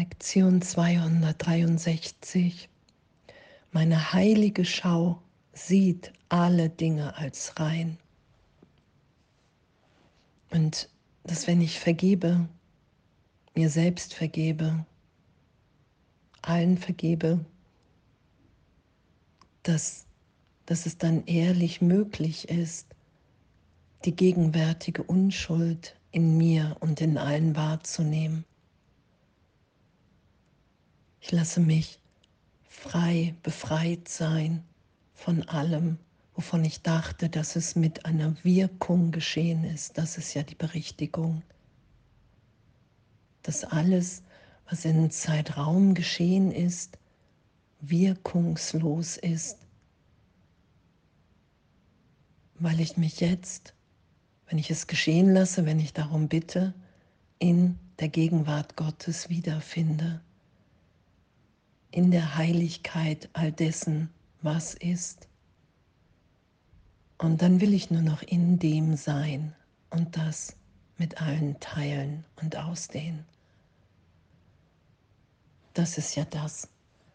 Lektion 263. Meine heilige Schau sieht alle Dinge als rein. Und dass wenn ich vergebe, mir selbst vergebe, allen vergebe, dass, dass es dann ehrlich möglich ist, die gegenwärtige Unschuld in mir und in allen wahrzunehmen. Ich lasse mich frei, befreit sein von allem, wovon ich dachte, dass es mit einer Wirkung geschehen ist. Das ist ja die Berichtigung. Dass alles, was in Zeitraum geschehen ist, wirkungslos ist, weil ich mich jetzt, wenn ich es geschehen lasse, wenn ich darum bitte, in der Gegenwart Gottes wiederfinde in der Heiligkeit all dessen, was ist. Und dann will ich nur noch in dem sein und das mit allen teilen und ausdehnen. Das ist ja das,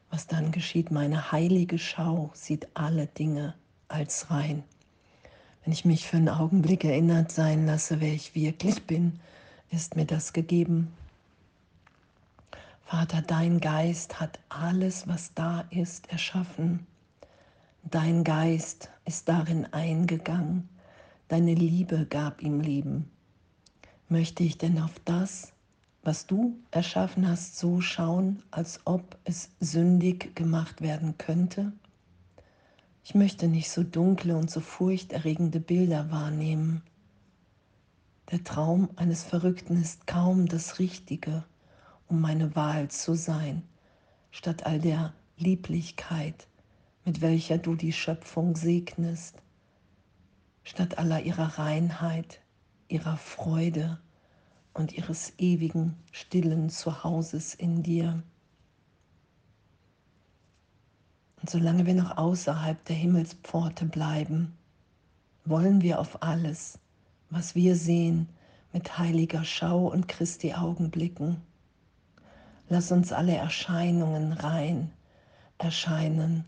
was dann geschieht. Meine heilige Schau sieht alle Dinge als rein. Wenn ich mich für einen Augenblick erinnert sein lasse, wer ich wirklich bin, ist mir das gegeben. Vater, dein Geist hat alles, was da ist, erschaffen. Dein Geist ist darin eingegangen. Deine Liebe gab ihm Leben. Möchte ich denn auf das, was du erschaffen hast, so schauen, als ob es sündig gemacht werden könnte? Ich möchte nicht so dunkle und so furchterregende Bilder wahrnehmen. Der Traum eines Verrückten ist kaum das Richtige um meine Wahl zu sein, statt all der Lieblichkeit, mit welcher du die Schöpfung segnest, statt aller ihrer Reinheit, ihrer Freude und ihres ewigen, stillen Zuhauses in dir. Und solange wir noch außerhalb der Himmelspforte bleiben, wollen wir auf alles, was wir sehen, mit heiliger Schau und Christi Augen blicken. Lass uns alle Erscheinungen rein erscheinen,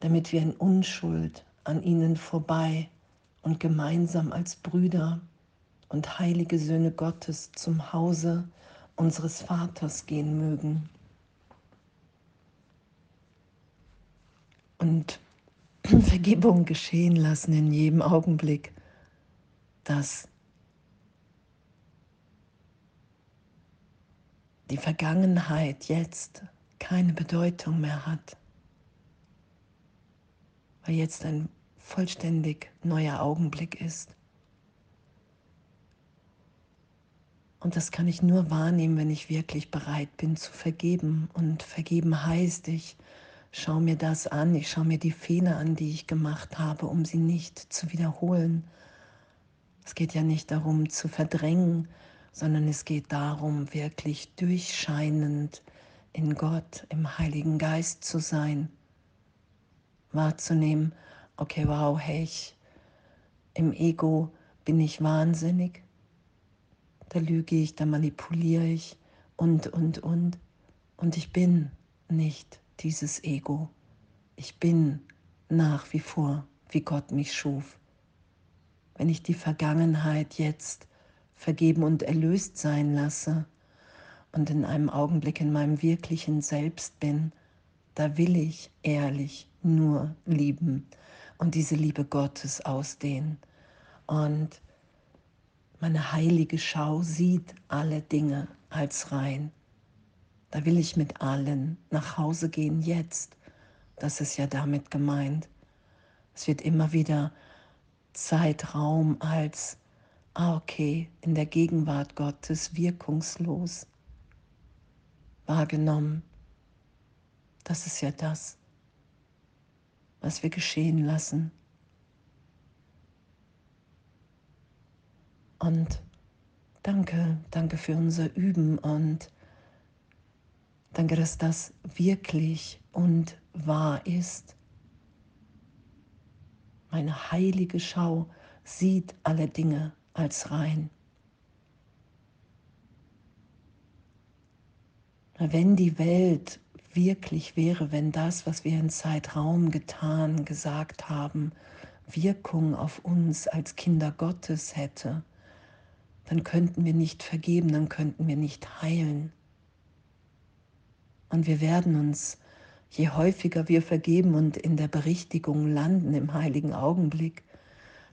damit wir in Unschuld an ihnen vorbei und gemeinsam als Brüder und heilige Söhne Gottes zum Hause unseres Vaters gehen mögen. Und Vergebung geschehen lassen in jedem Augenblick, dass die Vergangenheit jetzt keine Bedeutung mehr hat, weil jetzt ein vollständig neuer Augenblick ist. Und das kann ich nur wahrnehmen, wenn ich wirklich bereit bin zu vergeben. Und vergeben heißt, ich schaue mir das an, ich schaue mir die Fehler an, die ich gemacht habe, um sie nicht zu wiederholen. Es geht ja nicht darum zu verdrängen, sondern es geht darum, wirklich durchscheinend in Gott, im Heiligen Geist zu sein, wahrzunehmen, okay, wow, hey, ich, im Ego bin ich wahnsinnig, da lüge ich, da manipuliere ich und, und, und. Und ich bin nicht dieses Ego. Ich bin nach wie vor, wie Gott mich schuf. Wenn ich die Vergangenheit jetzt vergeben und erlöst sein lasse und in einem Augenblick in meinem wirklichen Selbst bin, da will ich ehrlich nur lieben und diese Liebe Gottes ausdehnen. Und meine heilige Schau sieht alle Dinge als rein. Da will ich mit allen nach Hause gehen jetzt. Das ist ja damit gemeint. Es wird immer wieder Zeitraum als ah okay, in der Gegenwart Gottes wirkungslos wahrgenommen. Das ist ja das, was wir geschehen lassen. Und danke, danke für unser Üben und danke, dass das wirklich und wahr ist. Meine heilige Schau sieht alle Dinge als rein. Wenn die Welt wirklich wäre, wenn das, was wir in Zeitraum getan, gesagt haben, Wirkung auf uns als Kinder Gottes hätte, dann könnten wir nicht vergeben, dann könnten wir nicht heilen. Und wir werden uns, je häufiger wir vergeben und in der Berichtigung landen im heiligen Augenblick,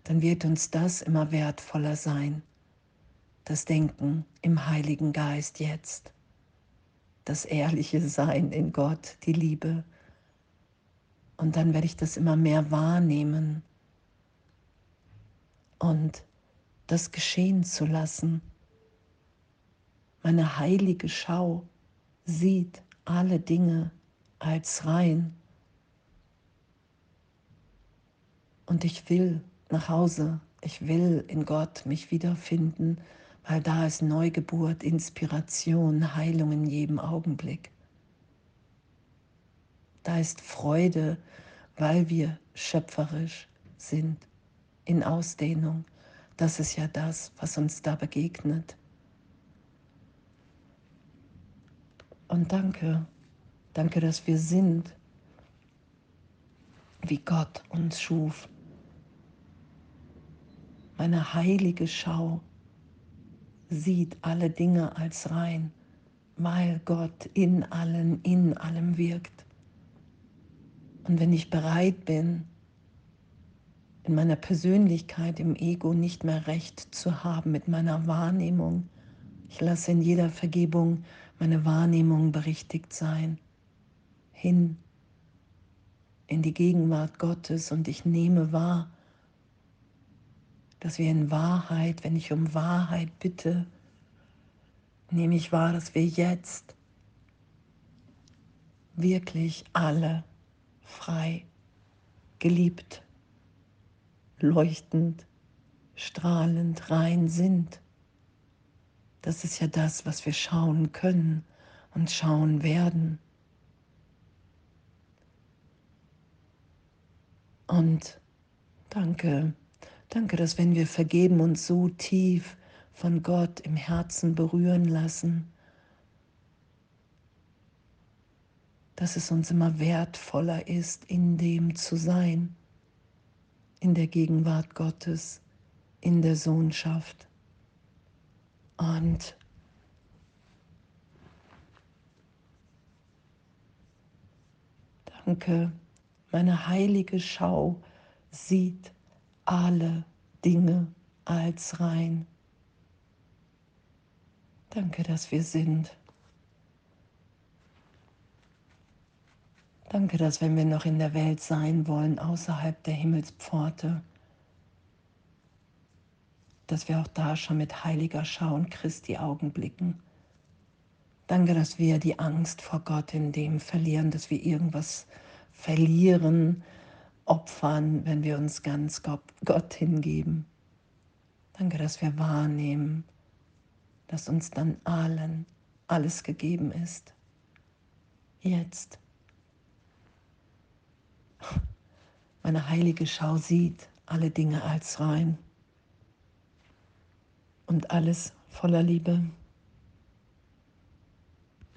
dann wird uns das immer wertvoller sein. Das Denken im Heiligen Geist jetzt, das ehrliche Sein in Gott, die Liebe. Und dann werde ich das immer mehr wahrnehmen und das geschehen zu lassen. Meine heilige Schau sieht alle Dinge als rein. Und ich will nach Hause, ich will in Gott mich wiederfinden, weil da ist Neugeburt, Inspiration, Heilung in jedem Augenblick. Da ist Freude, weil wir schöpferisch sind in Ausdehnung. Das ist ja das, was uns da begegnet. Und danke, danke, dass wir sind, wie Gott uns schuf. Meine heilige Schau sieht alle Dinge als rein, weil Gott in allen, in allem wirkt. Und wenn ich bereit bin, in meiner Persönlichkeit, im Ego nicht mehr recht zu haben mit meiner Wahrnehmung. Ich lasse in jeder Vergebung meine Wahrnehmung berichtigt sein, hin in die Gegenwart Gottes und ich nehme wahr, dass wir in Wahrheit, wenn ich um Wahrheit bitte, nehme ich wahr, dass wir jetzt wirklich alle frei, geliebt leuchtend, strahlend, rein sind. Das ist ja das, was wir schauen können und schauen werden. Und danke, danke, dass wenn wir vergeben uns so tief von Gott im Herzen berühren lassen, dass es uns immer wertvoller ist, in dem zu sein in der Gegenwart Gottes, in der Sohnschaft. Und danke, meine heilige Schau sieht alle Dinge als rein. Danke, dass wir sind. Danke, dass wenn wir noch in der Welt sein wollen, außerhalb der Himmelspforte, dass wir auch da schon mit heiliger Schau und Christi Augen blicken. Danke, dass wir die Angst vor Gott in dem verlieren, dass wir irgendwas verlieren, opfern, wenn wir uns ganz Gott hingeben. Danke, dass wir wahrnehmen, dass uns dann allen alles gegeben ist. Jetzt. Meine heilige Schau sieht alle Dinge als rein und alles voller Liebe.